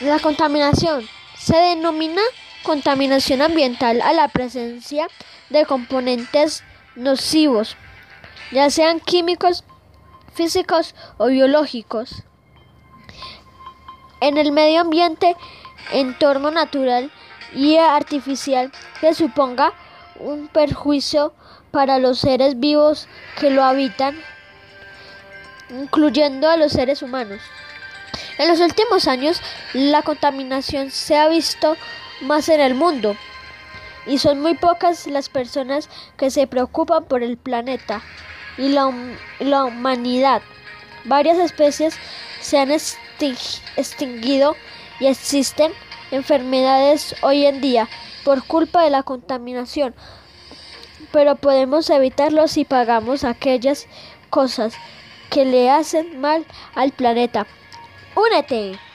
La contaminación se denomina contaminación ambiental a la presencia de componentes nocivos, ya sean químicos, físicos o biológicos, en el medio ambiente, entorno natural y artificial que suponga un perjuicio para los seres vivos que lo habitan, incluyendo a los seres humanos. En los últimos años, la contaminación se ha visto más en el mundo y son muy pocas las personas que se preocupan por el planeta y la, humanidad. Varias especies se han extinguido y existen enfermedades hoy en día por culpa de la contaminación, pero podemos evitarlo si pagamos aquellas cosas que le hacen mal al planeta. Únete.